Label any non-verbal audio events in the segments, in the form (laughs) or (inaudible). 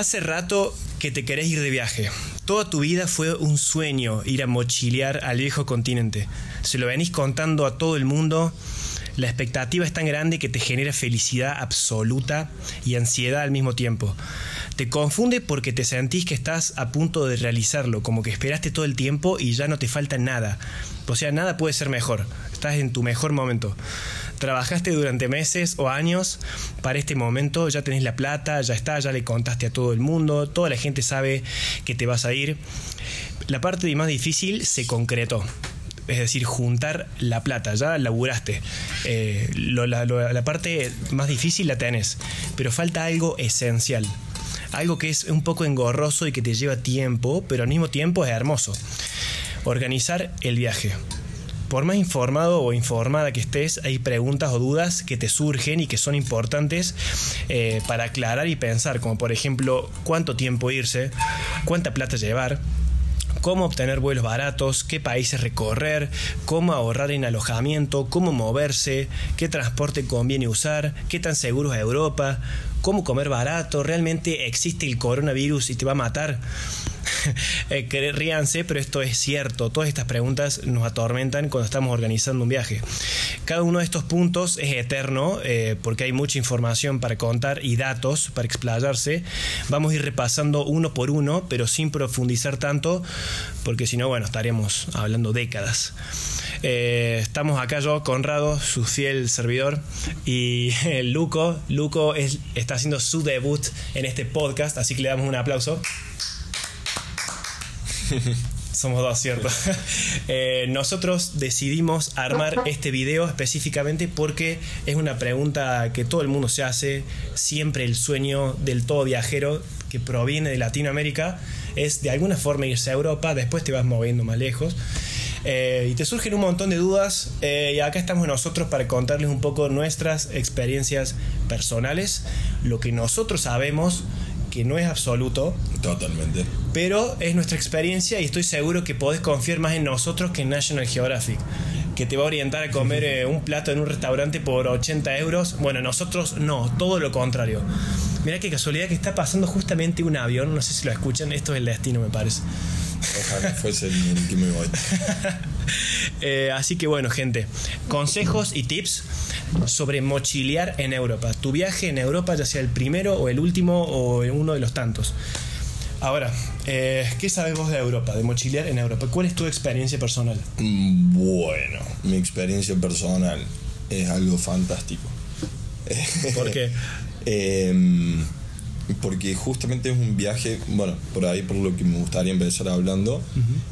Hace rato que te querés ir de viaje. Toda tu vida fue un sueño ir a mochilear al viejo continente. Se lo venís contando a todo el mundo. La expectativa es tan grande que te genera felicidad absoluta y ansiedad al mismo tiempo. Te confunde porque te sentís que estás a punto de realizarlo, como que esperaste todo el tiempo y ya no te falta nada. O sea, nada puede ser mejor. Estás en tu mejor momento. Trabajaste durante meses o años para este momento, ya tenés la plata, ya está, ya le contaste a todo el mundo, toda la gente sabe que te vas a ir. La parte más difícil se concretó es decir, juntar la plata, ya laburaste. Eh, la, la, parte más difícil la tenés, pero falta algo esencial, algo que es un poco engorroso y que te lleva tiempo, pero al mismo tiempo es hermoso. Organizar el viaje. Por más informado o informada que estés, hay preguntas o dudas que te surgen y que son importantes eh, para aclarar y pensar, como por ejemplo, cuánto tiempo irse, cuánta plata llevar, cómo obtener vuelos baratos, qué países recorrer, cómo ahorrar en alojamiento, cómo moverse, qué transporte conviene usar, qué tan seguro es Europa, cómo comer barato, realmente existe el coronavirus y te va a matar. (laughs) eh, ríanse, pero esto es cierto. Todas estas preguntas nos atormentan cuando estamos organizando un viaje. Cada uno de estos puntos es eterno eh, porque hay mucha información para contar y datos para explayarse. Vamos a ir repasando uno por uno, pero sin profundizar tanto, porque si no, bueno, estaríamos hablando décadas. Eh, estamos acá yo, Conrado, su fiel servidor, y (laughs) Luco. Luco está haciendo su debut en este podcast, así que le damos un aplauso. (laughs) Somos dos, ¿cierto? (laughs) Eh, nosotros decidimos armar este video específicamente porque es una pregunta que todo el mundo se hace. Siempre el sueño del todo viajero que proviene de Latinoamérica es de alguna forma irse a Europa, después te vas moviendo más lejos. Eh, y te surgen un montón de dudas eh, y acá estamos nosotros para contarles un poco nuestras experiencias personales, lo que nosotros sabemos que no es absoluto. Totalmente. Pero es nuestra experiencia y estoy seguro que podés confiar más en nosotros que en National Geographic, que te va a orientar a comer eh, un plato en un restaurante por 80 euros. Bueno, nosotros no, todo lo contrario. Mira qué casualidad que está pasando justamente un avión, no sé si lo escuchan, esto es el destino me parece. Ojalá fuese el que me voy. (laughs) Eh, así que bueno, gente, consejos y tips sobre mochilear en Europa. Tu viaje en Europa, ya sea el primero o el último o uno de los tantos. Ahora, eh, ¿qué sabes vos de Europa, de mochilear en Europa? ¿Cuál es tu experiencia personal? Mm, bueno, mi experiencia personal es algo fantástico. ¿Por qué? (laughs) Em, porque justamente es un viaje, bueno, por ahí por lo que me gustaría empezar hablando,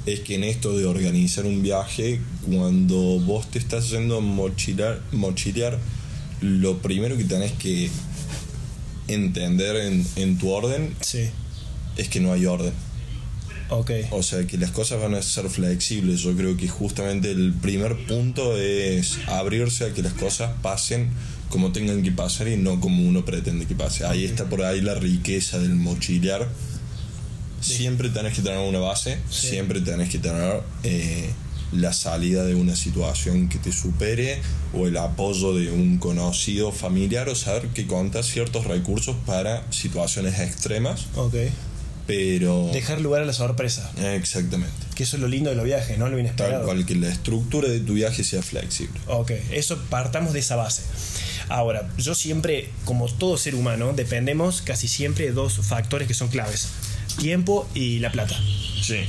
es que en esto de organizar un viaje, cuando vos te estás yendo a mochilar, mochilear, lo primero que tenés que entender en, en tu orden es que no hay orden. Okay. O sea, que las cosas van a ser flexibles. Yo creo que justamente el primer punto es abrirse a que las cosas pasen como tengan que pasar y no como uno pretende que pase. Ahí está por ahí la riqueza del mochilear. Siempre tenés que tener una base, siempre tenés que tener eh, la salida de una situación que te supere o el apoyo de un conocido familiar o saber que contas ciertos recursos para situaciones extremas. Okay pero... Dejar lugar a la sorpresa. Exactamente. Que eso es lo lindo de los viajes, ¿no? Lo inesperado. Tal cual, que la estructura de tu viaje sea flexible. Ok, eso partamos de esa base. Ahora, yo siempre, como todo ser humano, dependemos casi siempre de dos factores que son claves. Tiempo y la plata. Sí.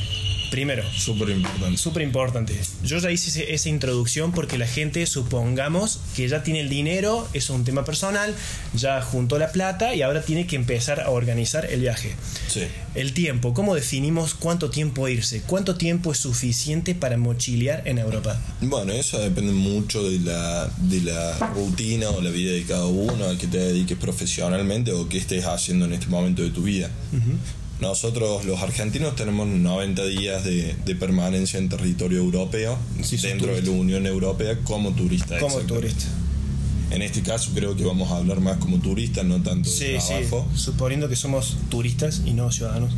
Primero. Súper importante. Súper importante. Yo ya hice esa introducción porque la gente, supongamos que ya tiene el dinero, es un tema personal, ya juntó la plata y ahora tiene que empezar a organizar el viaje. Sí. El tiempo. ¿Cómo definimos cuánto tiempo irse? ¿Cuánto tiempo es suficiente para mochilear en Europa? Bueno, eso depende mucho de la, de la rutina o la vida de cada uno, al que te dediques profesionalmente o qué estés haciendo en este momento de tu vida. Nosotros los argentinos tenemos 90 días de, permanencia en territorio europeo, dentro de la Unión Europea, como turista. Como turista. En este caso creo que vamos a hablar más como turistas, no tanto de trabajo. Sí. Suponiendo que somos turistas y no ciudadanos.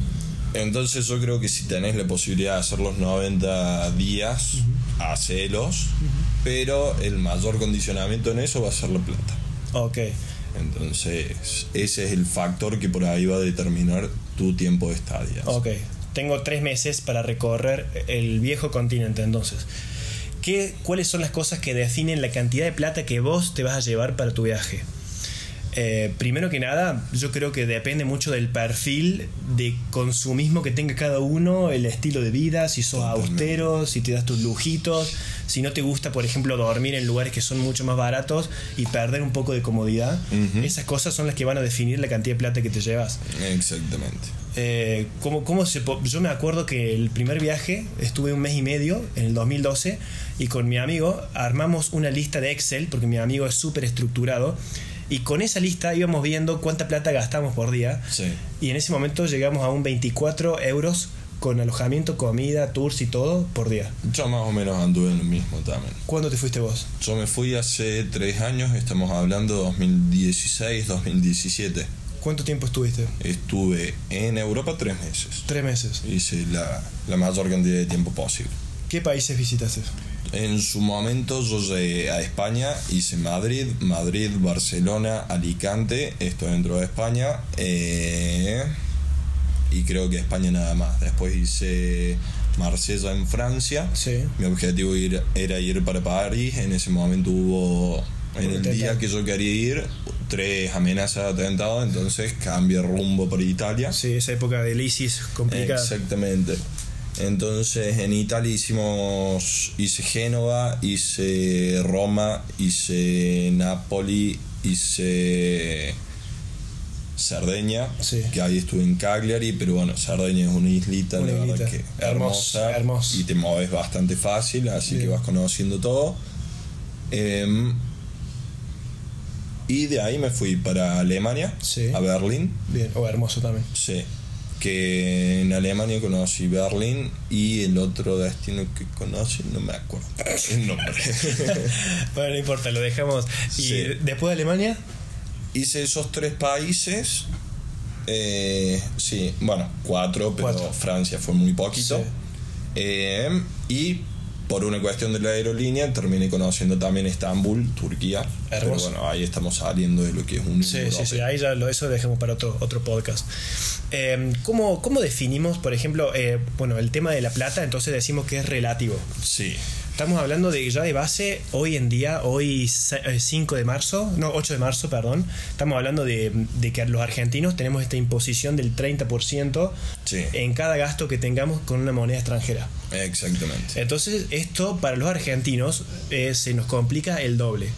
Entonces yo creo que si tenés la posibilidad de hacer los 90 días, hacelos, pero el mayor condicionamiento en eso va a ser la plata. Ok. Entonces, ese es el factor que por ahí va a determinar tu tiempo de estadía. Ok, tengo tres meses para recorrer el viejo continente entonces. ¿Qué, ¿Cuáles son las cosas que definen la cantidad de plata que vos te vas a llevar para tu viaje? Eh, primero que nada, yo creo que depende mucho del perfil de consumismo que tenga cada uno, el estilo de vida, si sos austero, si te das tus lujitos, si no te gusta, por ejemplo, dormir en lugares que son mucho más baratos y perder un poco de comodidad. Esas cosas son las que van a definir la cantidad de plata que te llevas. Exactamente. Eh, ¿cómo, se, yo me acuerdo que el primer viaje estuve un mes y medio en el 2012 y con mi amigo armamos una lista de Excel porque mi amigo es súper estructurado y con esa lista íbamos viendo cuánta plata gastamos por día. Y en ese momento llegamos a un 24 euros con alojamiento, comida, tours y todo por día. Yo más o menos anduve en lo mismo también. ¿Cuándo te fuiste vos? Yo me fui hace tres años, estamos hablando de 2016, 2017. ¿Cuánto tiempo estuviste? Estuve en Europa tres meses. Tres meses. Hice la, la mayor cantidad de tiempo posible. ¿Qué países visitaste? En su momento yo llegué a España, hice Madrid, Madrid, Barcelona, Alicante, esto dentro de España, eh, y creo que España nada más. Después hice Marsella en Francia. Mi objetivo era ir para París, en ese momento hubo, en el día que yo quería ir, tres amenazas de atentado, entonces cambié rumbo por Italia. Sí, esa época del ISIS complicada. Exactamente. Entonces en Italia hicimos, hice Génova, hice Roma, hice Napoli, hice Cerdeña, que ahí estuve en Cagliari, pero bueno, Cerdeña es una islita, la verdad que hermosa, y te mueves bastante fácil, así que vas conociendo todo. Em, y de ahí me fui para Alemania, a Berlín. Bien, o hermoso también. Sí, que en Alemania conocí Berlín y el otro destino que conocí, no me acuerdo el nombre. (laughs) bueno, no importa, lo dejamos. ¿Y después de Alemania? Hice esos tres países. Eh, sí, bueno, cuatro, pero Francia fue muy poquito. Eh, y por una cuestión de la aerolínea terminé conociendo también Estambul, Turquía. Pero bueno, ahí estamos saliendo de lo que es un. Sí, sí, sí, ahí ya lo, eso dejemos para otro, otro podcast. Eh, ¿cómo, definimos, por ejemplo, eh, bueno, el tema de la plata? Entonces decimos que es relativo. Sí. Estamos hablando de ya de base, hoy en día, hoy 5 eh, de marzo, no, 8 de marzo, perdón, estamos hablando de, que los argentinos tenemos esta imposición del 30% en cada gasto que tengamos con una moneda extranjera. Exactamente. Entonces, esto para los argentinos se nos complica el doble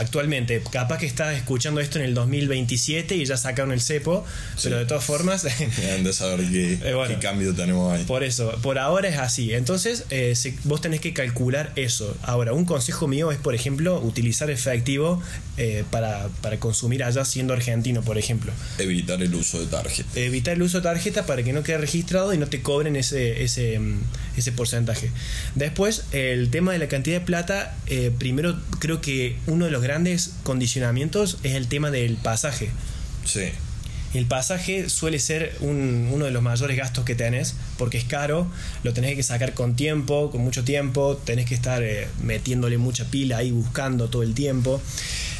actualmente. Capaz que estás escuchando esto en el 2027 y ya sacaron el cepo, pero de todas formas. (laughs) de saber qué, (laughs) eh, cambio tenemos ahí. Por eso, por ahora es así. Entonces, eh, vos tenés que calcular eso. Ahora, un consejo mío es, por ejemplo, utilizar efectivo eh, para, consumir allá siendo argentino, por ejemplo. Evitar el uso de tarjeta. Evitar el uso de tarjeta para que no quede registrado y no te cobren ese, ese, mm, ese porcentaje. Después, el tema de la cantidad de plata, primero creo que uno de los grandes condicionamientos es el tema del pasaje. Sí. El pasaje suele ser uno de los mayores gastos que tenés porque es caro, lo tenés que sacar con tiempo, con mucho tiempo, tenés que estar eh, metiéndole mucha pila ahí buscando todo el tiempo.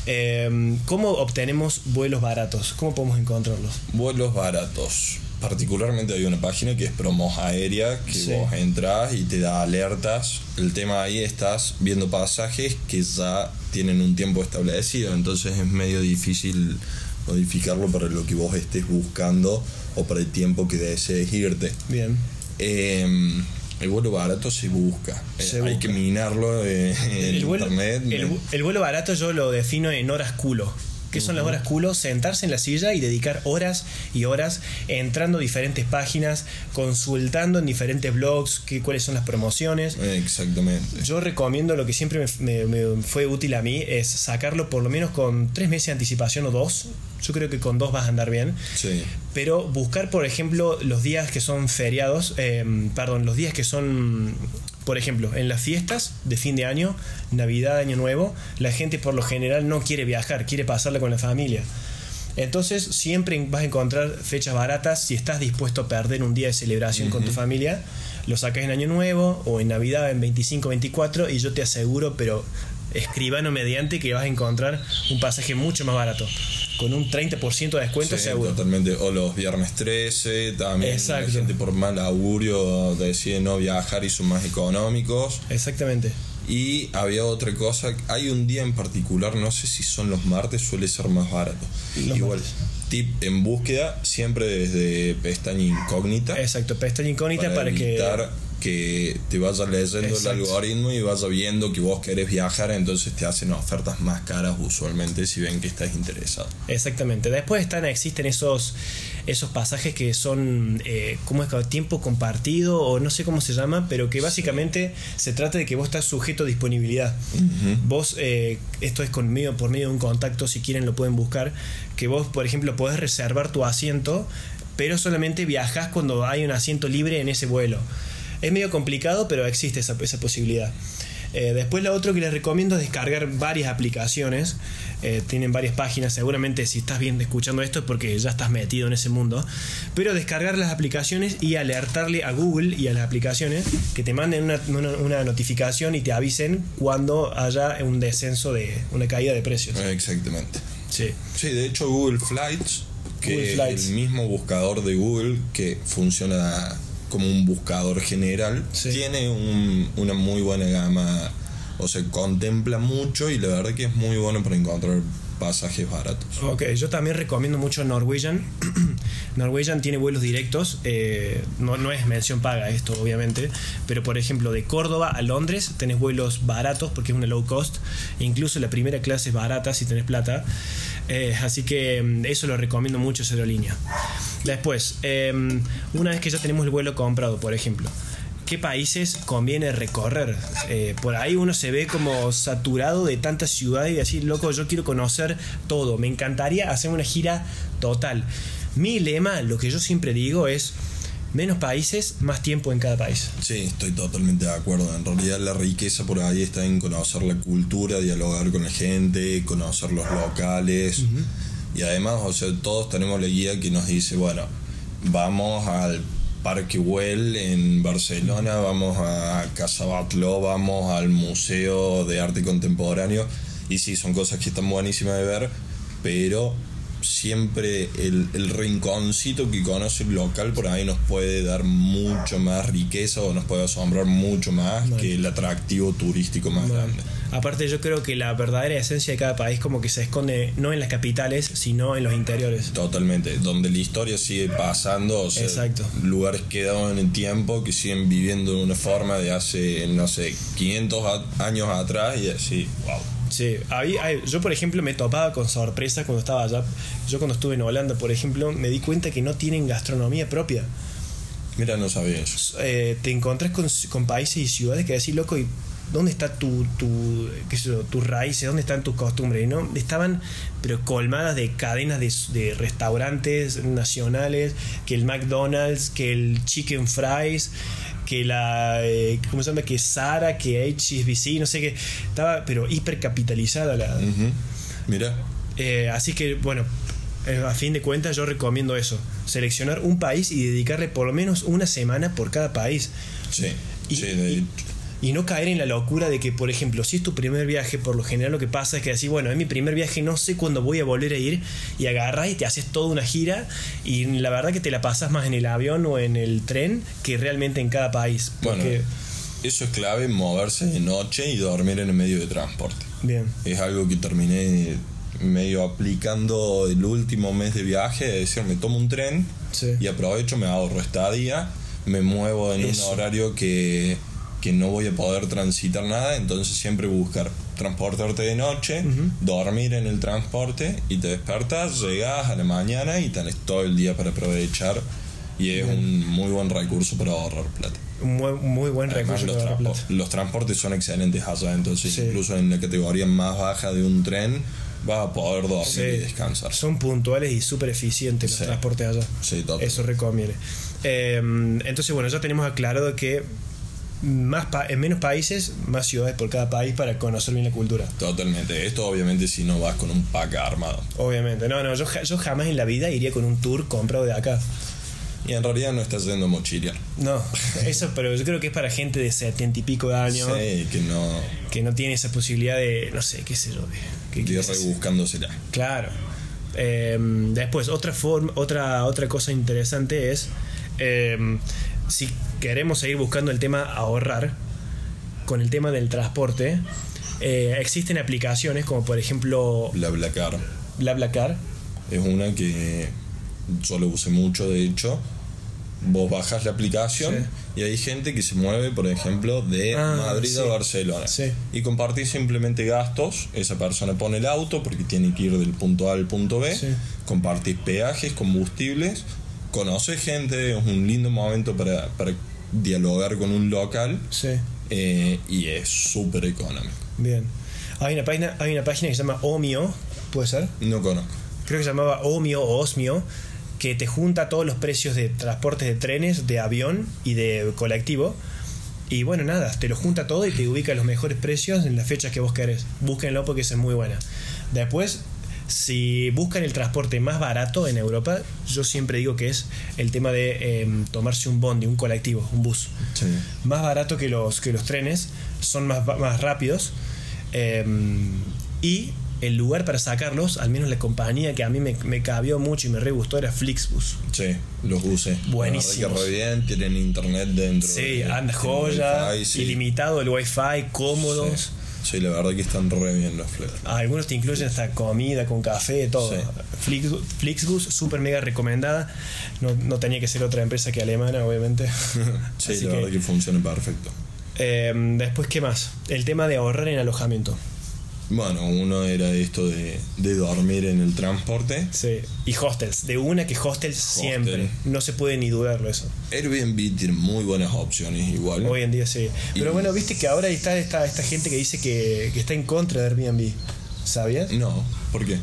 Em, ¿Cómo obtenemos vuelos baratos? ¿Cómo podemos encontrarlos? Vuelos baratos. Particularmente hay una página que es Promos Aérea, que vos entras y te da alertas. El tema ahí estás viendo pasajes que ya tienen un tiempo establecido, entonces es medio difícil modificarlo para lo que vos estés buscando o para el tiempo que desees irte. Bien. Em, el vuelo barato se busca. Eh, hay que minarlo eh, en el internet. el, vuelo barato yo lo defino en horas culo. ¿Qué son las horas culo? Sentarse en la silla y dedicar horas y horas entrando a diferentes páginas, consultando en diferentes blogs qué, cuáles son las promociones. Exactamente. Yo recomiendo lo que siempre me, fue útil a mí es sacarlo por lo menos con tres meses de anticipación o dos. Yo creo que con dos vas a andar bien. Sí. Pero buscar, por ejemplo, los días que son feriados, eh, perdón, los días que son por ejemplo, en las fiestas de fin de año, Navidad, Año Nuevo, la gente por lo general no quiere viajar, quiere pasarla con la familia. Entonces siempre vas a encontrar fechas baratas si estás dispuesto a perder un día de celebración con tu familia. Lo sacas en Año Nuevo o en Navidad en 25, 24 y yo te aseguro, pero escribano mediante que vas a encontrar un pasaje mucho más barato. Con un 30% de descuento Sí, seguro. totalmente. O los viernes 13, también Exacto. la gente por mal augurio decide no viajar y son más económicos. Exactamente. Y había otra cosa, hay un día en particular, no sé si son los martes, suele ser más barato. Los Igual, martes. tip en búsqueda, siempre desde pestaña incógnita. Exacto, pestaña incógnita para, evitar que... te vaya leyendo Exacto. el algoritmo y vaya viendo que vos querés viajar, entonces te hacen ofertas más caras usualmente si ven que estás interesado. Exactamente. Después están, existen esos, esos pasajes que son, eh, ¿cómo es? que? Tiempo compartido o no sé cómo se llama, pero que básicamente se trata de que vos estás sujeto a disponibilidad. Vos, eh, esto es conmigo, por medio de un contacto, si quieren lo pueden buscar, que vos, por ejemplo, podés reservar tu asiento, pero solamente viajás cuando hay un asiento libre en ese vuelo. Es medio complicado, pero existe esa, esa posibilidad. Eh, después lo otro que les recomiendo es descargar varias aplicaciones. Eh, tienen varias páginas. Seguramente si estás bien escuchando esto es porque ya estás metido en ese mundo. Pero descargar las aplicaciones y alertarle a Google y a las aplicaciones que te manden una, una- una notificación y te avisen cuando haya un descenso de una caída de precios. Exactamente. Sí. Sí, de hecho Google Flights, que Google es Flights. el mismo buscador de Google que funciona como un buscador general, Sí. tiene un- una muy buena gama, o sea, contempla mucho y la verdad que es muy bueno para encontrar pasajes baratos. Ok, yo también recomiendo mucho Norwegian. (clears throat) Norwegian tiene vuelos directos, eh, no, no es mención paga esto, obviamente, pero por ejemplo, de Córdoba a Londres tenés vuelos baratos porque es una low cost, e incluso la primera clase es barata si tenés plata, Eh, así que mm, eso lo recomiendo mucho esa aerolínea. Después, eh, una vez que ya tenemos el vuelo comprado, por ejemplo, ¿Qué países conviene recorrer? Eh, por ahí uno se ve como saturado de tantas ciudades y decir, loco, yo quiero conocer todo. Me encantaría hacer una gira total. Mi lema, lo que yo siempre digo es, menos países, más tiempo en cada país. Sí, estoy totalmente de acuerdo. En realidad la riqueza por ahí está en conocer la cultura, dialogar con la gente, conocer los locales. Y además, o sea, todos tenemos la guía que nos dice, bueno, vamos al Parque Güell en Barcelona, vamos a Casa Batlló, vamos al Museo de Arte Contemporáneo. Y sí, son cosas que están buenísimas de ver, pero siempre el, el rinconcito que conoce el local por ahí nos puede dar mucho más riqueza o nos puede asombrar mucho más que el atractivo turístico más Bueno, grande. Aparte yo creo que la verdadera esencia de cada país como que se esconde no en las capitales, sino en los interiores. Totalmente, donde la historia sigue pasando, o sea, Exacto. lugares quedados en el tiempo que siguen viviendo de una forma de hace, no sé, 500 a- años atrás y así, wow. Sí, había- yo por ejemplo me topaba con sorpresa cuando estaba allá. Yo cuando estuve en Holanda, por ejemplo, me di cuenta que no tienen gastronomía propia. Mira, no sabía eso. Eh, te encontrás con, con países y ciudades que decís, loco, ¿y dónde está tu, tu, qué sé yo, tus raíces? ¿Dónde están tus costumbres? No, estaban pero colmadas de cadenas de, de restaurantes nacionales, que el McDonald's, que el Chicken Fries, que la, eh, ¿cómo se llama? Que Sara, que HSBC, no sé qué. Estaba pero hipercapitalizada la... Mira, Eh, así que, bueno, eh, a fin de cuentas yo recomiendo eso. Seleccionar un país y dedicarle por lo menos una semana por cada país. sí, Y, sí, de- y- no caer en la locura de que, por ejemplo, si es tu primer viaje, por lo general lo que pasa es que decís, bueno, es mi primer viaje, no sé cuándo voy a volver a ir, y agarras y te haces toda una gira, y la verdad que te la pasas más en el avión o en el tren que realmente en cada país. Bueno, eso es clave, moverse de noche y dormir en el medio de transporte. bien, Es algo que terminé medio aplicando el último mes de viaje, es decir, me tomo un tren Sí. y aprovecho, me ahorro estadía, me muevo en Eso. un horario que, que no voy a poder transitar nada, entonces siempre buscar transportarte de noche, dormir en el transporte y te despertas, llegas a la mañana y tenés todo el día para aprovechar y es un muy buen recurso para ahorrar plata. un muy, muy buen Además, recurso los, para plata. los transportes son excelentes allá, entonces Sí. incluso en la categoría más baja de un tren vas a poder dormir Sí. y descansar. Son puntuales y súper eficientes los Sí. transportes allá. Sí, total. Eso recomiende. Eh, entonces, bueno, ya tenemos aclarado que más pa- en menos países, más ciudades por cada país para conocer bien la cultura. Totalmente. Esto obviamente si no vas con un pack armado. Obviamente. No, no, yo, yo jamás en la vida iría con un tour comprado de acá. y en realidad no estás yendo a mochilear. No, (laughs) eso, pero yo creo que es para gente de setenta y pico de años Sí, que no. que no tiene esa posibilidad de, no sé, qué sé yo, de, que- ir rebuscándosela. Claro. Eh, después, otra, forma, otra, otra cosa interesante es, eh, si queremos seguir buscando el tema ahorrar, con el tema del transporte, eh, existen aplicaciones como por ejemplo BlaBlaCar BlaBlaCar. es una que yo lo usé mucho, de hecho. Vos bajas la aplicación Sí. y hay gente que se mueve, por ejemplo, de Ah, Madrid a. Barcelona. Sí. Y compartís simplemente gastos. Esa persona pone el auto porque tiene que ir del punto A al punto B. Compartís peajes, combustibles. Conoces gente, es un lindo momento para, para dialogar con un local. Sí, eh, y es súper económico. bien. Hay una, página, hay una página que se llama Omio, ¿puede ser? No conozco. creo que se llamaba Omio o Osmio, que te junta todos los precios de transportes de trenes, de avión y de colectivo. Y bueno, nada, te lo junta todo y te ubica los mejores precios en las fechas que vos querés. Búsquenlo porque es muy buena. Después, si buscan el transporte más barato en Europa, yo siempre digo que es el tema de em, tomarse un bondi, un colectivo, un bus. Sí. Más barato que los, que los trenes, son más, más rápidos. em, y el lugar para sacarlos, al menos la compañía que a mí me, me cabió mucho y me re gustó era Flixbus. Sí, los verdad que re bien, tienen internet dentro. Sí, de- anda joya, wifi, sí. ilimitado el wifi, cómodos. Sí. Sí, la verdad que están re bien los Flex. Algunos te incluyen hasta comida con café, todo. Sí. Flix- Flixbus, súper mega recomendada. No, no tenía que ser otra empresa que alemana, obviamente. (laughs) Sí, Así la que- verdad que funciona perfecto. Eh, después, ¿qué más? El tema de ahorrar en alojamiento. Bueno, uno era esto de, de dormir en el transporte. Sí. Y hostels. De una que hostels siempre. No se puede ni dudarlo eso. Airbnb tiene muy buenas opciones igual. Hoy en día sí. Pero Y- bueno, viste que ahora está esta, esta gente que dice que, que está en contra de Airbnb. ¿Sabías? No, ¿por qué?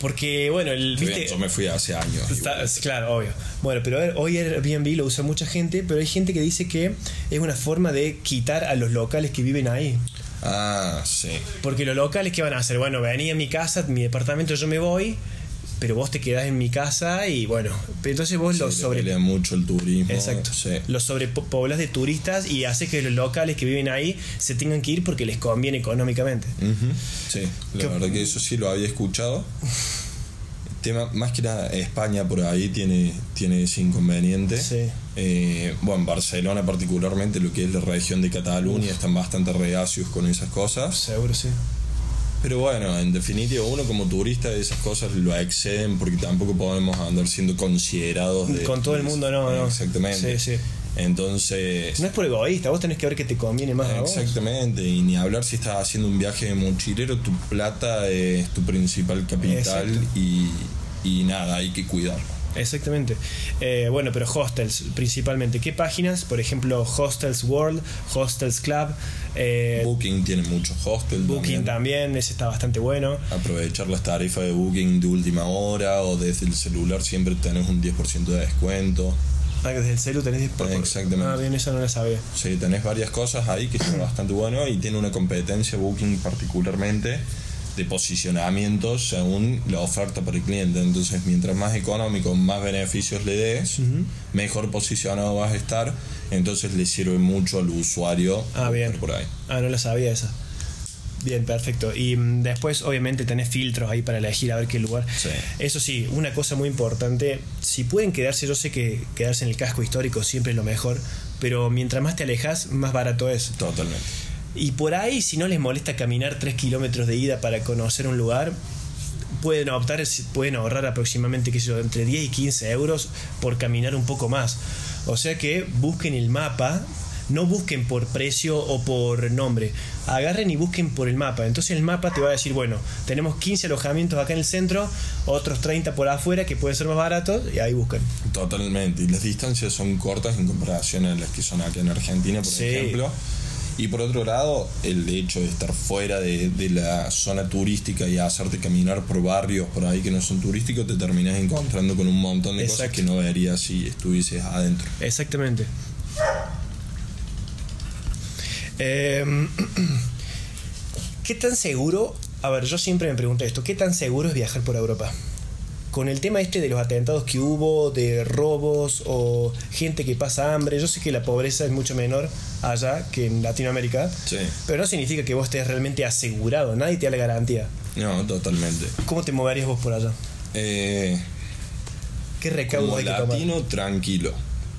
Porque, bueno, el, Bien, viste, yo me fui hace años. Está- claro, obvio. Bueno, pero hoy Airbnb lo usa mucha gente, pero hay gente que dice que es una forma de quitar a los locales que viven ahí. Ah, sí. Porque los locales, ¿qué van a hacer? Bueno, vení a mi casa, mi departamento, yo me voy, pero vos te quedás en mi casa y bueno, pero entonces vos Sí, lo sobre... mucho el turismo. Exacto. Sí. Los sobrepoblas de turistas y hace que los locales que viven ahí se tengan que ir porque les conviene económicamente. Sí, la ¿Qué- verdad que eso sí lo había escuchado. (laughs) Tema, más que nada, España por ahí tiene, tiene ese inconveniente. Sí. Eh, bueno, Barcelona particularmente, lo que es la región de Cataluña, están bastante reacios con esas cosas. Seguro, sí. Pero bueno, en definitiva, uno como turista esas cosas lo exceden porque tampoco podemos andar siendo considerados de- Con todo el mundo, no, no. Exactamente. Sí, sí. Entonces, No es por egoísta, vos tenés que ver que te conviene más a vos. Exactamente, y ni hablar si estás haciendo un viaje de mochilero, tu plata es tu principal capital y, y nada, hay que cuidarlo. Exactamente. Eh, bueno, pero hostels principalmente. ¿Qué páginas? Por ejemplo, Hostels World, Hostels Club, eh, Booking tiene muchos hostels. Booking también. también, ese está bastante bueno. Aprovechar las tarifas de Booking de última hora o desde el celular siempre tenés un 10% de descuento. Ah, que desde el celu tenés 10 por- Exactamente. Ah, bien, eso no lo sabía. Sí, tenés varias cosas ahí que son (clears throat) bastante bueno y tiene una competencia Booking particularmente de posicionamiento según la oferta para el cliente. Entonces, mientras más económico, más beneficios le des, mejor posicionado vas a estar. Entonces, le sirve mucho al usuario Ah, bien. por ahí. Ah, no lo sabía esa. Bien, perfecto. Y mm, después, obviamente, tenés filtros ahí para elegir a ver qué lugar. Sí. Eso sí, una cosa muy importante, si pueden quedarse, yo sé que quedarse en el casco histórico siempre es lo mejor, pero mientras más te alejas, más barato es. Totalmente. Y por ahí, si no les molesta caminar 3 kilómetros de ida para conocer un lugar, pueden optar, pueden ahorrar aproximadamente, qué sé yo, entre 10 y 15 euros por caminar un poco más. O sea que busquen el mapa, no busquen por precio o por nombre, agarren y busquen por el mapa. Entonces el mapa te va a decir, bueno, tenemos 15 alojamientos acá en el centro, otros 30 por afuera que pueden ser más baratos, y ahí buscan. Totalmente. Y las distancias son cortas en comparación a las que son acá en Argentina, por Sí. ejemplo. Y por otro lado, el hecho de estar fuera de, de la zona turística y hacerte caminar por barrios por ahí que no son turísticos, te terminas encontrando con un montón de cosas que no verías si estuvieses adentro. Exactamente. Eh, (clears throat) ¿Qué tan seguro? A ver, yo siempre me pregunto esto, ¿qué tan seguro es viajar por Europa? con el tema este de los atentados que hubo, de robos o gente que pasa hambre, yo sé que la pobreza es mucho menor allá que en Latinoamérica, Sí. pero no significa que vos estés realmente asegurado, nadie te da la garantía. No, totalmente. ¿Cómo te moverías vos por allá? Eh, ¿Qué recaudo como hay que tomar? latino, tranquilo.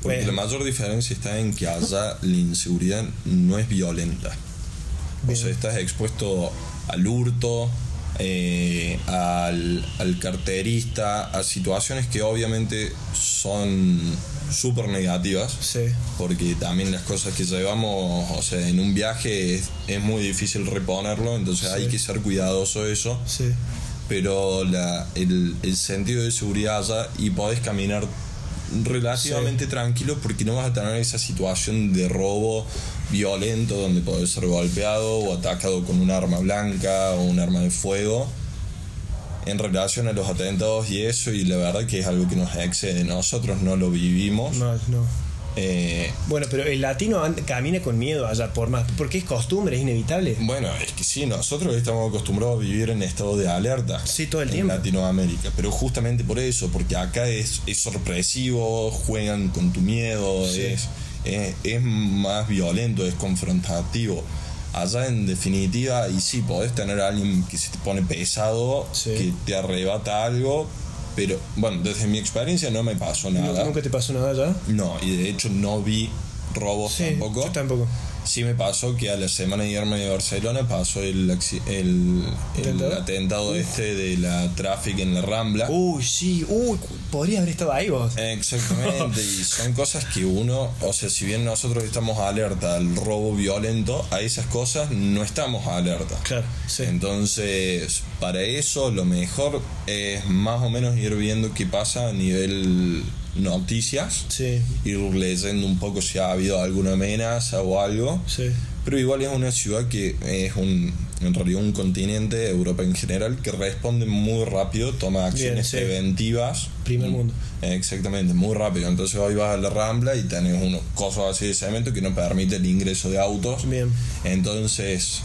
Porque Bueno. la mayor diferencia está en que allá la inseguridad no es violenta. O Bien. sea, estás expuesto al hurto, eh, al, al carterista, a situaciones que obviamente son súper negativas. Sí, Porque también las cosas que llevamos, o sea, en un viaje es, es muy difícil reponerlo, entonces hay Sí. que ser cuidadoso eso sí. pero la, el, el sentido de seguridad allá y podés caminar relativamente tranquilo porque no vas a tener esa situación de robo violento donde podés ser golpeado o atacado con un arma blanca o un arma de fuego en relación a los atentados y eso y la verdad que es algo que nos excede. Nosotros no lo vivimos. No, no. Eh, Bueno, pero el latino camina con miedo allá por más, porque es costumbre, es inevitable. bueno es que sí nosotros estamos acostumbrados a vivir en estado de alerta Sí, todo el en tiempo. Latinoamérica, pero justamente por eso, porque acá es, es sorpresivo, juegan con tu miedo, Sí. es, es, es más violento, es confrontativo. Allá en definitiva, y sí, podés tener a alguien que se te pone pesado, Sí. que te arrebata algo, pero bueno, desde mi experiencia no me pasó ¿Nunca, nada. nunca te pasó nada allá? No, y de hecho no vi robos Sí, tampoco. yo tampoco. Sí me pasó que a la semana de irme de Barcelona pasó el, el, el ¿Atentado? este de la tráfico en la Rambla. Uy, sí, uy, podrías haber estado ahí vos. Exactamente, y (laughs) son cosas que uno, o sea, si bien nosotros estamos alerta al robo violento, a esas cosas no estamos alerta. Claro, sí. Entonces, para eso lo mejor es más o menos ir viendo qué pasa a nivel noticias, Sí, ir leyendo un poco si ha habido alguna amenaza o algo. sí. Pero igual es una ciudad que es un, en realidad un continente, Europa en general, que responde muy rápido, toma acciones sí. preventivas. Primer Mm, mundo. Exactamente, muy rápido. Entonces hoy vas a la Rambla y tenés unos cosas así de cemento que no permite el ingreso de autos. Bien. Entonces,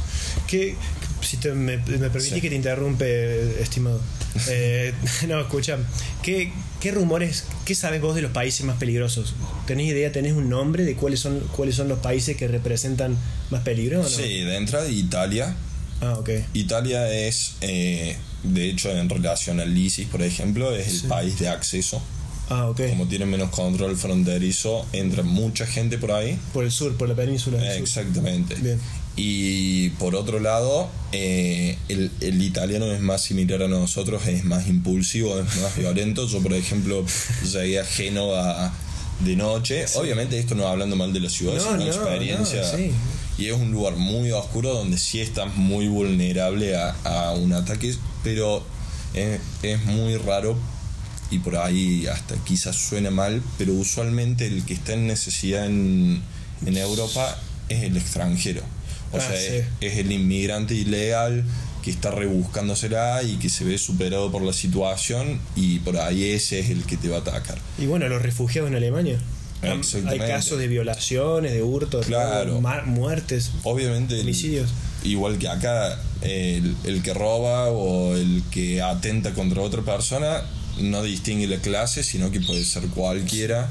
¿Qué, si te, me, me permitís Sí. que te interrumpe, estimado. (laughs) Eh, no, escucha, ¿qué, ¿qué rumores, qué sabes vos de los países más peligrosos? ¿Tenés idea, tenés un nombre de cuáles son, cuáles son los países que representan más peligro o no? sí, de entrada Italia. Ah, ok. Italia es, eh, de hecho, en relación al ISIS, por ejemplo, es el Sí. país de acceso. Ah, ok. Como tiene menos control fronterizo, entra mucha gente por ahí. Por el sur, por la península. del sur. Exactamente. Bien. Y por otro lado, eh, el, el italiano es más similar a nosotros, es más impulsivo, es más violento. Yo, por ejemplo, llegué a Génova de noche. Obviamente esto no hablando mal de la ciudad, No, es una no, experiencia. no, sí. Y es un lugar muy oscuro donde sí estás muy vulnerable a, a un ataque, pero es, es muy raro y por ahí hasta quizás suena mal, pero usualmente el que está en necesidad en, en Europa es el extranjero. O Ah, sea, sí. es, es el inmigrante ilegal que está rebuscándosela y que se ve superado por la situación y por ahí ese es el que te va a atacar. Y bueno, los refugiados en Alemania. Hay casos de violaciones, de hurtos, Claro. muertes. Obviamente, el- Homicidios. igual que acá, el, el que roba o el que atenta contra otra persona no distingue la clase, sino que puede ser cualquiera.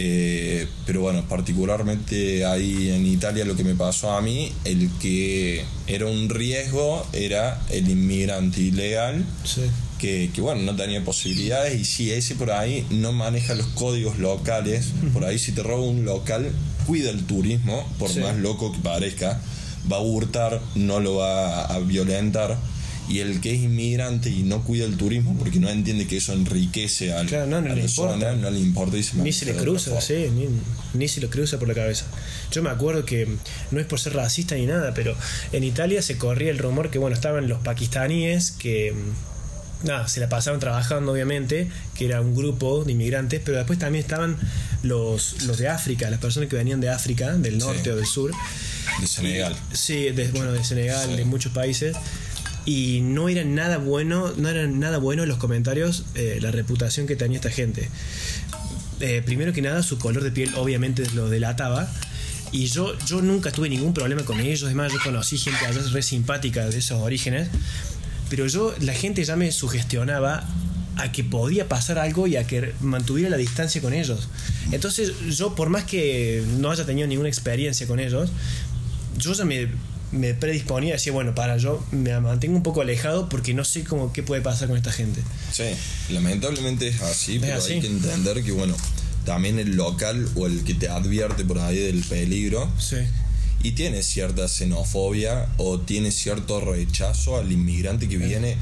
Eh, pero bueno, particularmente ahí en Italia lo que me pasó a mí, el que era un riesgo era el inmigrante ilegal, Sí. que, que, bueno, no tenía posibilidades y si ese por ahí no maneja los códigos locales, por ahí si te roba un local, cuida el turismo, por Sí. más loco que parezca, va a hurtar, no lo va a violentar. Y el que es inmigrante y no cuida el turismo porque no entiende que eso enriquece al, Claro, no, no a le la importa. zona, no le importa y se Ni se le cruza, sí, ni, ni se le cruza por la cabeza. Yo me acuerdo que, no es por ser racista ni nada, pero en Italia se corría el rumor que, bueno, estaban los pakistaníes que, mm, nada, se la pasaban trabajando, obviamente, que era un grupo de inmigrantes, pero después también estaban los, los de África, las personas que venían de África, del norte Sí. o del sur. De Senegal. Sí, de, bueno, de Senegal, Sí. de muchos países. Y no era nada bueno, no eran nada bueno los comentarios, eh, la reputación que tenía esta gente. Eh, primero que nada, su color de piel obviamente lo delataba. Y yo, yo nunca tuve ningún problema con ellos. Además, yo conocí gente allá re simpática de esos orígenes. Pero yo, la gente ya me sugestionaba a que podía pasar algo y a que mantuviera la distancia con ellos. Entonces yo, por más que no haya tenido ninguna experiencia con ellos, yo ya me, me predisponía a decir, bueno, para, yo me mantengo un poco alejado porque no sé cómo qué puede pasar con esta gente. Sí, lamentablemente es así, pero así. hay que entender que, bueno, también el local o el que te advierte por ahí del peligro Sí. y tiene cierta xenofobia o tiene cierto rechazo al inmigrante que viene,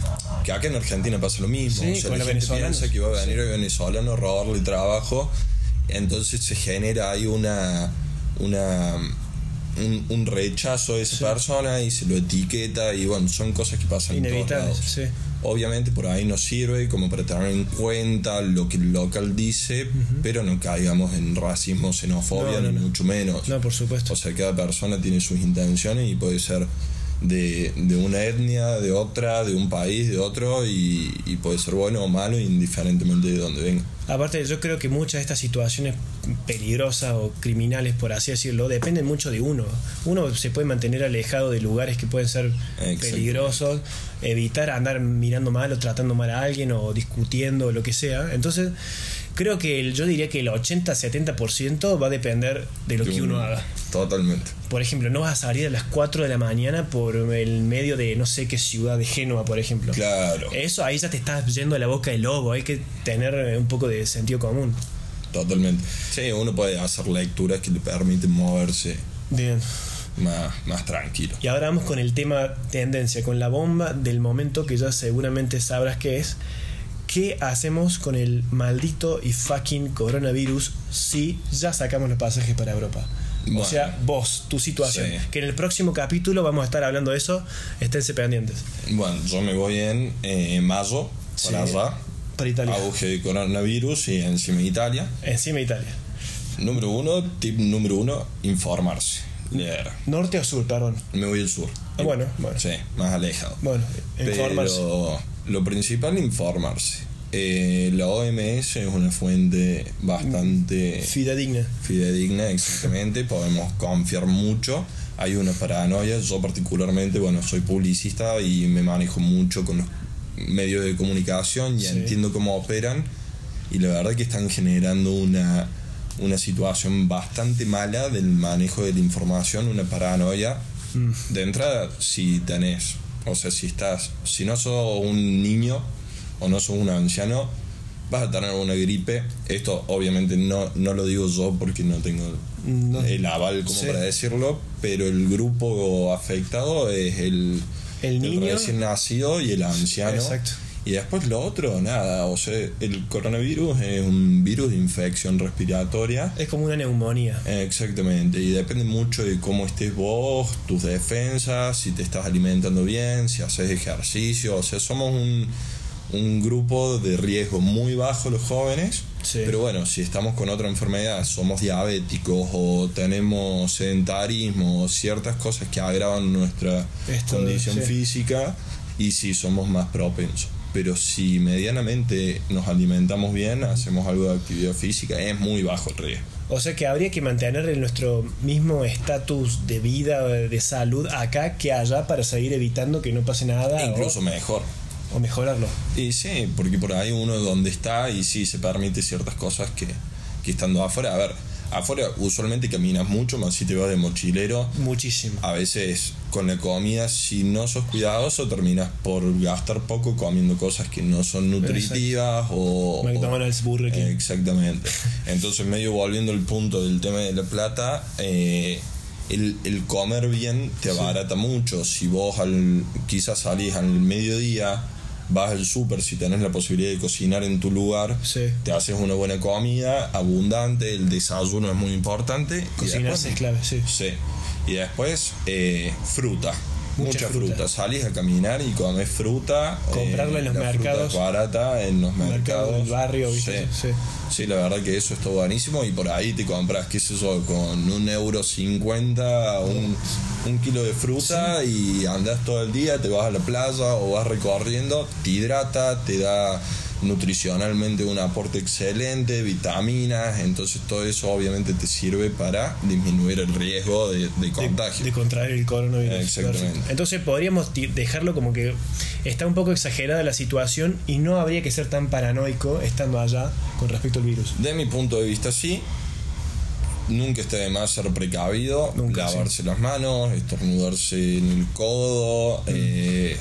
que acá en Argentina pasa lo mismo, Sí, o sea, con la gente piensa que va a venir el venezolano a robarle trabajo, entonces se genera ahí una una un, un rechazo a esa persona y se lo etiqueta y bueno, son cosas que pasan en todos Inevitables, lados. sí. Obviamente por ahí nos sirve como para tener en cuenta lo que el local dice, pero no caigamos en racismo, xenofobia, No, no, ni no. mucho menos. No, por supuesto. O sea, cada persona tiene sus intenciones y puede ser de, de una etnia, de otra, de un país, de otro, y, y puede ser bueno o malo indiferentemente de dónde venga. Aparte, yo creo que muchas de estas situaciones peligrosas o criminales, por así decirlo, dependen mucho de uno. Uno se puede mantener alejado de lugares que pueden ser peligrosos, evitar andar mirando mal o tratando mal a alguien o discutiendo o lo que sea. Entonces, creo que el- yo diría que el 80-70% va a depender de lo que un- uno haga. Totalmente. Por ejemplo, no vas a salir a las 4 de la mañana por el medio de no sé qué ciudad de Génova, por ejemplo. Claro, Eso ahí ya te estás yendo a la boca del lobo, hay que tener eh, un poco de sentido común. totalmente. Sí, uno puede hacer lecturas que le permiten moverse Bien. más, más tranquilo. Y ahora vamos con el tema tendencia, con la bomba del momento que ya seguramente sabrás qué es. ¿Qué hacemos con el maldito y fucking coronavirus si ya sacamos los pasajes para Europa? Bueno. o sea, vos, tu situación. Sí. Que en el próximo capítulo vamos a estar hablando de eso. Esténse pendientes. Bueno, yo me voy en eh, mayo para Sí. allá. Para Italia. Auge de coronavirus y encima Italia. Encima Italia. Número uno, tip número uno, informarse. Leer. Norte o sur, perdón. Me voy al sur. Ah, bueno, bueno. Sí, más alejado. Bueno, informarse. Pero lo principal, informarse. Eh, la OMS es una fuente bastante Fidedigna. fidedigna, exactamente. Podemos confiar mucho. Hay una paranoia. Yo, particularmente, bueno, soy publicista y me manejo mucho con los medios de comunicación. Ya Sí. entiendo cómo operan. Y la verdad que están generando una, una situación bastante mala del manejo de la información, una paranoia. Mm. De entrada, si tenés, o sea, si estás, si no sos un niño o no sos un anciano, vas a tener una gripe. Esto obviamente no, no lo digo yo porque no tengo No. el aval como Sí. para decirlo, pero el grupo afectado es el, El niño. recién nacido y el anciano. Exacto. Y después lo otro, nada, o sea, el coronavirus es un virus de infección respiratoria. Es como una neumonía. Exactamente, y depende mucho de cómo estés vos, tus defensas, si te estás alimentando bien, si haces ejercicio, o sea, somos un, un grupo de riesgo muy bajo los jóvenes, Sí. pero bueno, si estamos con otra enfermedad, somos diabéticos o tenemos sedentarismo, o ciertas cosas que agravan nuestra Esto, condición sí. física y si somos más propensos. Pero si medianamente nos alimentamos bien, hacemos algo de actividad física, es muy bajo el riesgo. O sea que habría que mantener en nuestro mismo estatus de vida, de salud acá que allá para seguir evitando que no pase nada E o- incluso mejor. O, mejorarlo. Y sí, porque por ahí uno donde está y sí se permite ciertas cosas que, que estando afuera. A ver, afuera usualmente caminas mucho, más si te vas de mochilero. Muchísimo. A veces con la comida, si no sos cuidadoso, terminas por gastar poco comiendo cosas que no son nutritivas o... McDonald's, Burger King. Exactamente. Entonces, medio volviendo al punto del tema de la plata, eh, el, el comer bien te abarata mucho. Si vos al, quizás salís al mediodía, vas al súper, si tenés la posibilidad de cocinar en tu lugar, Sí. te haces una buena comida, abundante, el desayuno es muy importante. Cocinarse después- es clave, sí. Sí. Y después, eh, fruta. Mucha fruta. fruta. Salís a caminar y comes fruta. Comprarla en los la mercados. barata en los Mercado mercados. del barrio, ¿viste? Sí. Sí. Sí, la verdad que eso está buenísimo. Y por ahí te compras, qué sé yo, con un euro cincuenta, un, un kilo de fruta y andas todo el día, te vas a la playa o vas recorriendo, te hidrata, te da nutricionalmente un aporte excelente, vitaminas, entonces todo eso obviamente te sirve para disminuir el riesgo de, de contagio. De, contraer el coronavirus. Exactamente. Entonces podríamos dejarlo como que está un poco exagerada la situación y no habría que ser tan paranoico estando allá con respecto al virus. De mi punto de vista, sí. Nunca está de más ser precavido, Nunca, lavarse las manos, estornudarse en el codo, eh,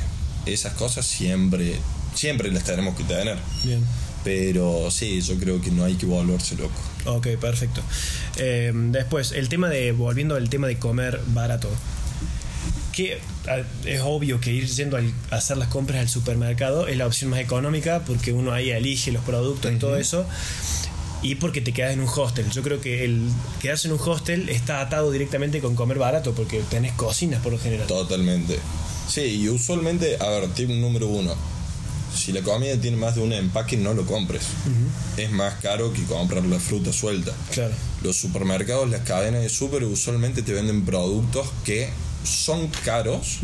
esas cosas siempre, siempre las tenemos que tener. Bien. Pero sí, yo creo que no hay que volverse loco. Ok, perfecto. Eh, después, el tema de, volviendo al tema de comer barato. Que es obvio que ir yendo a hacer las compras al supermercado es la opción más económica porque uno ahí elige los productos y todo eso. Y porque te quedas en un hostel. Yo creo que el quedarse en un hostel está atado directamente con comer barato porque tenés cocinas por lo general. Totalmente. Sí, y usualmente, a ver, tip número uno. Si la comida tiene más de un empaque, no lo compres. Es más caro que comprar la fruta suelta. Claro. Los supermercados, las cadenas de super usualmente te venden productos que son caros.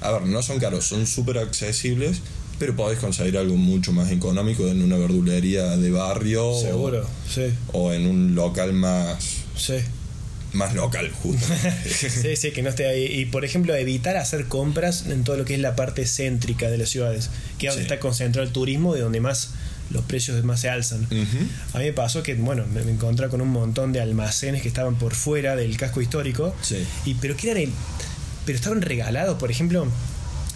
A ver, no son caros, son súper accesibles, pero podés conseguir algo mucho más económico en una verdulería de barrio o- Seguro, sí, o en un local más, sí. Más local, justo. (laughs) Sí, sí, que no esté ahí. Y por ejemplo, evitar hacer compras en todo lo que es la parte céntrica de las ciudades, que es donde Sí. está concentrado el turismo, de donde más los precios más se alzan. A mí me pasó que, bueno, me, me encontré con un montón de almacenes que estaban por fuera del casco histórico, Sí. y pero que eran el- pero estaban regalados, por ejemplo.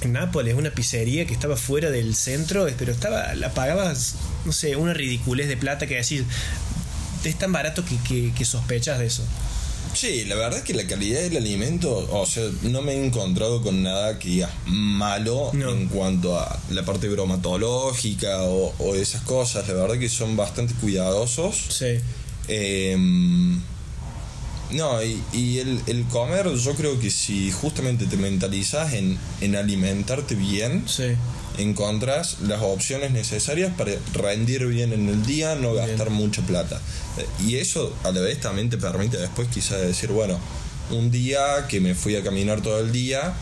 En Nápoles, una pizzería que estaba fuera del centro, pero estaba, la pagabas, no sé, una ridiculez de plata que decir, es tan barato que, que- que sospechas de eso. Sí, la verdad es que la calidad del alimento, o sea, no me he encontrado con nada que diga malo No. en cuanto a la parte bromatológica o, o esas cosas. La verdad que son bastante cuidadosos. Sí, Eh, no, y, y el, el comer, yo creo que si justamente te mentalizas en, en alimentarte bien, sí. Encontrás las opciones necesarias para rendir bien en el día, no gastar mucha plata. Eh, Y eso a la vez también te permite después quizás decir, bueno, un día que me fui a caminar todo el día,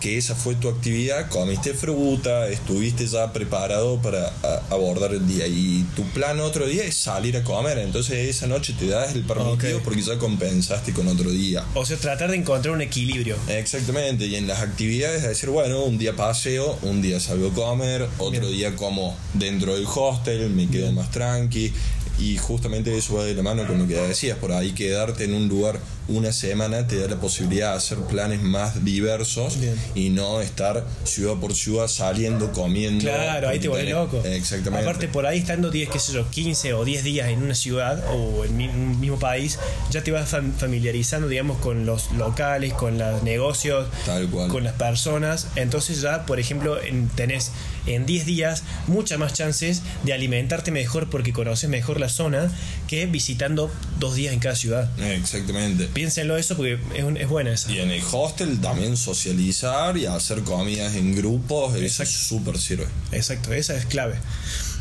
que esa fue tu actividad, comiste fruta, estuviste ya preparado para abordar el día y tu plan otro día es salir a comer, entonces esa noche te das el permitido porque ya compensaste con otro día. O sea, tratar de encontrar un equilibrio. Exactamente, y en las actividades, es decir, bueno, un día paseo, un día salgo a comer, otro Bien. día como dentro del hostel, me quedo más tranqui, y justamente eso va de la mano con lo que decías, por ahí quedarte en un lugar una semana te da la posibilidad de hacer planes más diversos Bien. y no estar ciudad por ciudad saliendo, comiendo. Claro, ahí te tenés- loco. Exactamente. Aparte, por ahí estando 10, qué sé yo, 15 o 10 días en una ciudad o en un mismo país, ya te vas fam- familiarizando, digamos, con los locales, con los negocios, Tal cual. con las personas. Entonces, ya, por ejemplo, en- tenés en 10 días muchas más chances de alimentarte mejor porque conoces mejor la zona que visitando dos días en cada ciudad. Exactamente. Piénsenlo eso porque es, un- es buena esa. Y en el hostel también socializar y hacer comidas en grupos, eso Exacto. súper sirve. Exacto, esa es clave.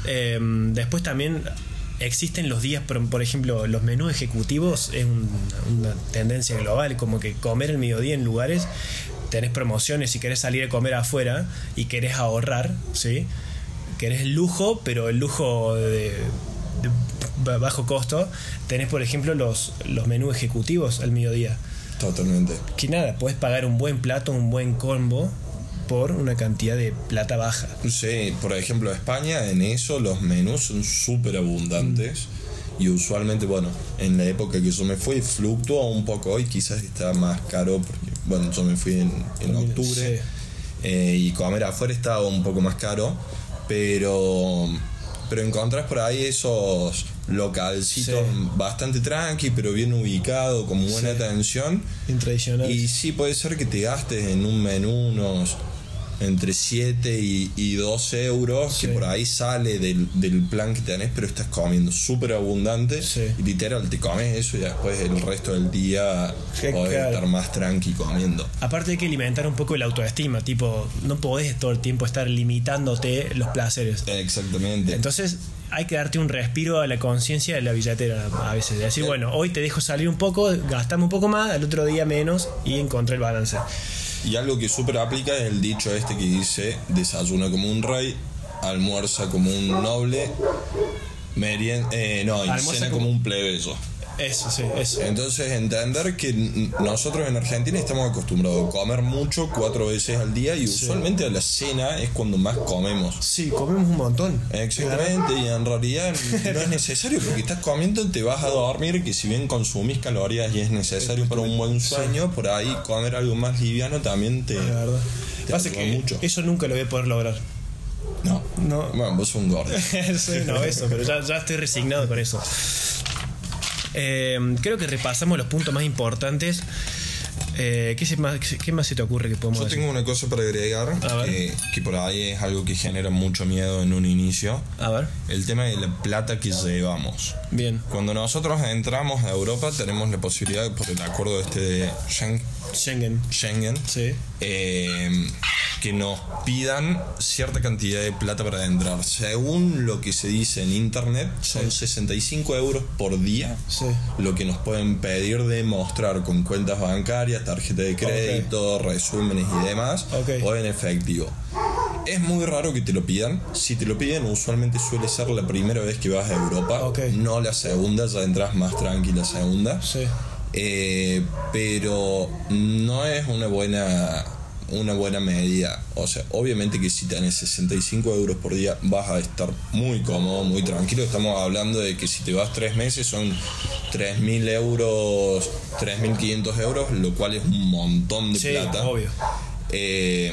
Eh, después también existen los días, por, por ejemplo, los menús ejecutivos es un- una tendencia global, como que comer el mediodía en lugares, tenés promociones si querés salir a comer afuera y querés ahorrar, ¿sí? Querés lujo, pero el lujo de, de bajo costo, tenés por ejemplo los, los menús ejecutivos al mediodía. Totalmente. Que nada, puedes pagar un buen plato, un buen combo por una cantidad de plata baja. Sí, por ejemplo, España en eso los menús son súper abundantes y usualmente, bueno, en la época que yo me fui fluctúa un poco y quizás está más caro porque, bueno, yo me fui en, en octubre Sí. eh, y comer afuera estaba un poco más caro, pero, pero encontrás por ahí esos localcitos Sí. bastante tranqui, pero bien ubicados, con buena Sí. atención. En tradicional. Y sí, puede ser que te gastes en un menú unos entre 7 y, y 12 euros, Sí. que por ahí sale del, del plan que tenés, pero estás comiendo súper abundante. Sí. Y literal, te comes eso y después el resto del día Qué podés estar más tranqui comiendo. Aparte hay que alimentar un poco el autoestima, tipo, no podés todo el tiempo estar limitándote los placeres. Exactamente. Entonces hay que darte un respiro a la conciencia de la billetera a veces. De decir, bueno, hoy te dejo salir un poco, gastame un poco más, al otro día menos y encontré el balance. Y algo que súper aplica es el dicho este que dice, desayuna como un rey, almuerza como un noble, merien, eh, no, y Almuerza cena como- como un plebeyo. Eso, sí, eso. Entonces, entender que nosotros en Argentina estamos acostumbrados a comer mucho cuatro veces al día y usualmente a la cena es cuando más comemos. Sí, comemos un montón. Exactamente, y en realidad (laughs) no es necesario porque estás comiendo, te vas a dormir, que si bien consumís calorías y es necesario para un buen sueño, por ahí comer algo más liviano también te... La verdad. te Pasa que mucho. eso nunca lo voy a poder lograr. No. No. Bueno, vos sos un gordo. Soy un obeso, pero ya, ya estoy resignado con eso. Eh, creo que repasamos los puntos más importantes. Eh, ¿qué, se más, ¿Qué más se te ocurre que podemos Yo tengo una cosa para agregar, ver. que, que por ahí es algo que genera mucho miedo en un inicio. A ver, El tema de la plata que llevamos. bien. Cuando nosotros entramos a Europa tenemos la posibilidad, por el acuerdo este de Schengen, Schengen. Schengen Sí. eh, que nos pidan cierta cantidad de plata para entrar. Según lo que se dice en internet, son 65 euros por día Sí. lo que nos pueden pedir de mostrar con cuentas bancarias, tarjeta de crédito, resúmenes y demás, Ok. o en efectivo. Es muy raro que te lo pidan. Si te lo piden, usualmente suele ser la primera vez que vas a Europa, Ok. no la segunda, ya entras más tranquila segunda. Sí. Eh, pero no es una buena una buena medida. O sea, obviamente que si tenés 65 euros por día vas a estar muy cómodo, muy tranquilo. Estamos hablando de que si te vas tres meses son 3.000 euros, 3.500 euros, lo cual es un montón de Sí, plata. obvio. Eh,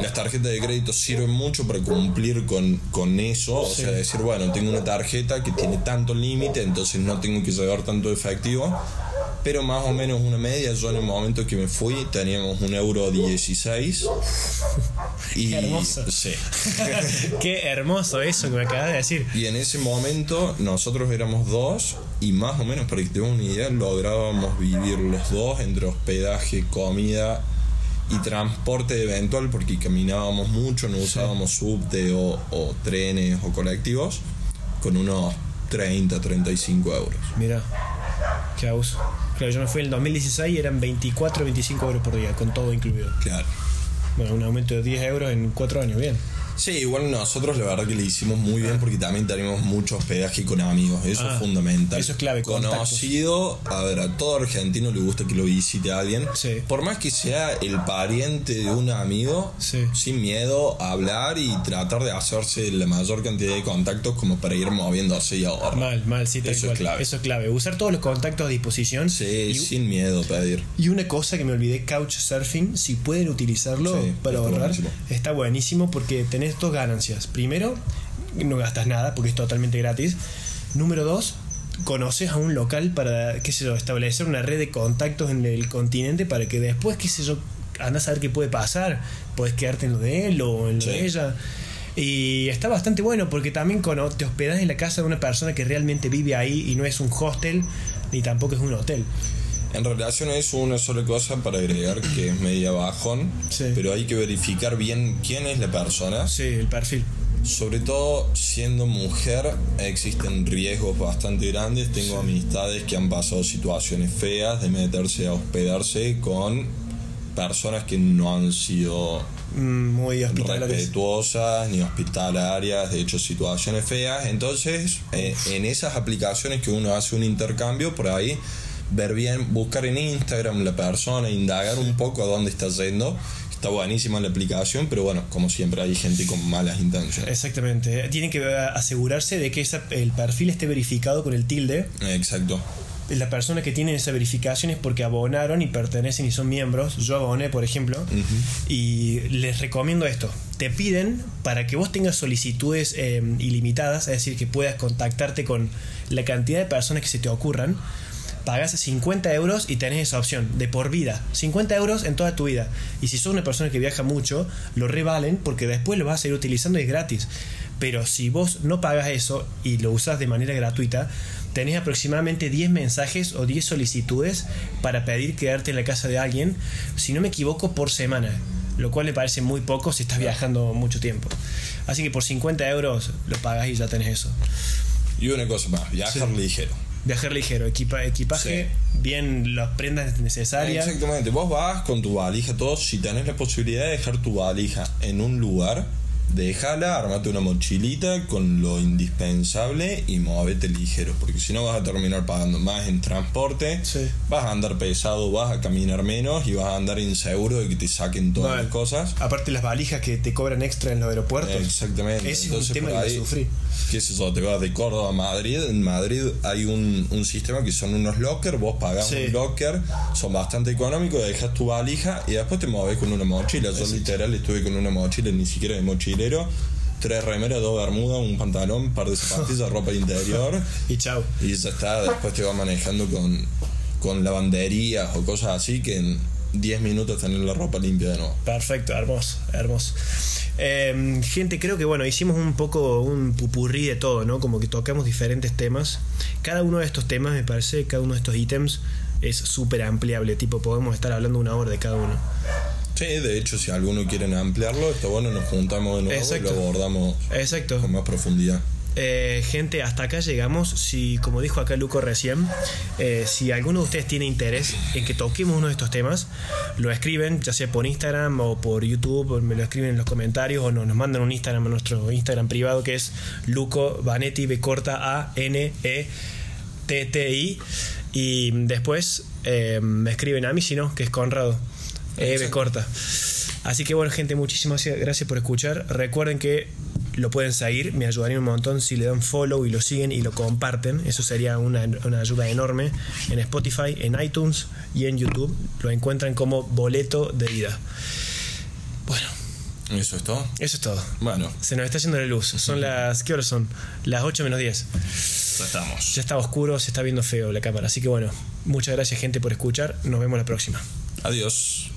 las tarjetas de crédito sirven mucho para cumplir con, con eso, o Sí. sea, decir, bueno, tengo una tarjeta que tiene tanto límite, entonces no tengo que llevar tanto efectivo, pero más o menos una media, yo en el momento que me fui teníamos un euro 16 (laughs) y Qué hermoso. sí. (laughs) Qué hermoso eso que me acabas de decir. Y en ese momento nosotros éramos dos y más o menos para que te den una idea lográbamos vivir los dos entre hospedaje, comida y transporte eventual porque caminábamos mucho, no usábamos subte o, o trenes o colectivos con unos 30, 35 euros. Mira, qué abuso. Claro, yo me fui en el 2016 y eran 24, 25 euros por día, con todo incluido. Claro. Bueno, un aumento de 10 euros en 4 años, bien. Sí, igual nosotros la verdad que le hicimos muy bien porque también tenemos mucho hospedaje con amigos, eso Ah, es fundamental. eso es clave, contactos. Conocido, a ver, a todo argentino le gusta que lo visite a alguien. Sí. Por más que sea el pariente de un amigo, Sí. sin miedo a hablar y tratar de hacerse la mayor cantidad de contactos como para ir moviéndose y ahorrar. Mal, mal, sí, Eso es clave. Eso es clave. Usar todos los contactos a disposición. Sí, y, sin miedo pedir. y una cosa que me olvidé, Couchsurfing, si pueden utilizarlo Sí, para ahorrar, buenísimo. está buenísimo porque tenés dos ganancias. Primero, no gastas nada porque es totalmente gratis. Número dos, conoces a un local para, qué sé yo, establecer una red de contactos en el continente para que después, qué sé yo, andas a ver qué puede pasar. Puedes quedarte en lo de él o en lo Sí. de ella. Y está bastante bueno porque también cono- te hospedas en la casa de una persona que realmente vive ahí y no es un hostel ni tampoco es un hotel. En relación a eso, una sola cosa para agregar que es media bajón, Sí. pero hay que verificar bien quién es la persona. Sí, el perfil. Sobre todo siendo mujer existen riesgos bastante grandes. Tengo amistades que han pasado situaciones feas de meterse a hospedarse con personas que no han sido Mm, Muy respetuosas ni hospitalarias, de hecho situaciones feas. Entonces, eh, en esas aplicaciones que uno hace un intercambio, por ahí ver bien, buscar en Instagram la persona, indagar un poco a dónde está yendo. Está buenísima la aplicación, pero bueno, como siempre hay gente con malas intenciones. Exactamente. Tienen que asegurarse de que esa- el perfil esté verificado con el tilde. Exacto. La persona que tiene esa verificación es porque abonaron y pertenecen y son miembros. Yo aboné, por ejemplo. Y les recomiendo esto. Te piden para que vos tengas solicitudes eh, ilimitadas, es decir, que puedas contactarte con la cantidad de personas que se te ocurran. Pagas 50 euros y tenés esa opción de por vida. 50 euros en toda tu vida. Y si sos una persona que viaja mucho, lo revalen porque después lo vas a seguir utilizando y es gratis. Pero si vos no pagas eso y lo usas de manera gratuita, tenés aproximadamente 10 mensajes o 10 solicitudes para pedir quedarte en la casa de alguien, si no me equivoco, por semana. Lo cual me parece muy poco si estás viajando mucho tiempo. Así que por 50 euros lo pagas y ya tenés eso. Y una cosa más, viajar ligero. Viajar ligero, equipa- equipaje, bien las prendas necesarias. Exactamente, vos vas con tu valija, todo, si tenés la posibilidad de dejar tu valija en un lugar, déjala, armate una mochilita con lo indispensable y móvete ligero, porque si no vas a terminar pagando más en transporte, Sí. vas a andar pesado, vas a caminar menos y vas a andar inseguro de que te saquen todas Vale. las cosas. Aparte las valijas que te cobran extra en los aeropuertos. Exactamente. Ese es un Entonces, tema por que ahí, sufrí. ¿Qué es eso? Te vas de Córdoba a Madrid. En Madrid hay un, un sistema que son unos lockers. Vos pagás Sí. un locker, son bastante económicos, dejas tu valija y después te mueves con una mochila. Yo literal estuve con una mochila, ni siquiera de Tres remeras, dos bermudas, un pantalón, par de zapatillas, ropa interior. (laughs) Y chao. Y ya está. Después te vas manejando con, con lavanderías o cosas así que en 10 minutos tenés la ropa limpia de nuevo. Perfecto, hermoso, hermoso. Eh, gente, creo que bueno, hicimos un poco un pupurrí de todo, ¿no? Como que tocamos diferentes temas. Cada uno de estos temas, me parece, cada uno de estos ítems es súper ampliable. Tipo, podemos estar hablando una hora de cada uno. Sí, de hecho, si alguno quieren ampliarlo, está bueno, nos juntamos de nuevo Exacto. y lo abordamos Exacto. con más profundidad. Eh, gente, hasta acá llegamos. Si, como dijo acá Luco recién, eh, si alguno de ustedes tiene interés en que toquemos uno de estos temas, lo escriben, ya sea por Instagram o por YouTube, o me lo escriben en los comentarios o nos, nos mandan un Instagram a nuestro Instagram privado que es Luco Vanetti, B corta A N E T T I. Y después eh, me escriben a mí, si no, que es Conrado. E B corta. Así que bueno, gente, muchísimas gracias por escuchar. Recuerden que lo pueden seguir, me ayudaría un montón si le dan follow y lo siguen y lo comparten. Eso sería una, una ayuda enorme en Spotify, en iTunes y en YouTube. Lo encuentran como boleto de ida. Bueno, ¿Eso es todo? eso es todo. Bueno, Se nos está yendo la luz. Son las. ¿Qué horas son? Las 8 menos 10. ya estamos. Ya está oscuro, se está viendo feo la cámara. Así que bueno, muchas gracias, gente, por escuchar. Nos vemos la próxima. Adiós.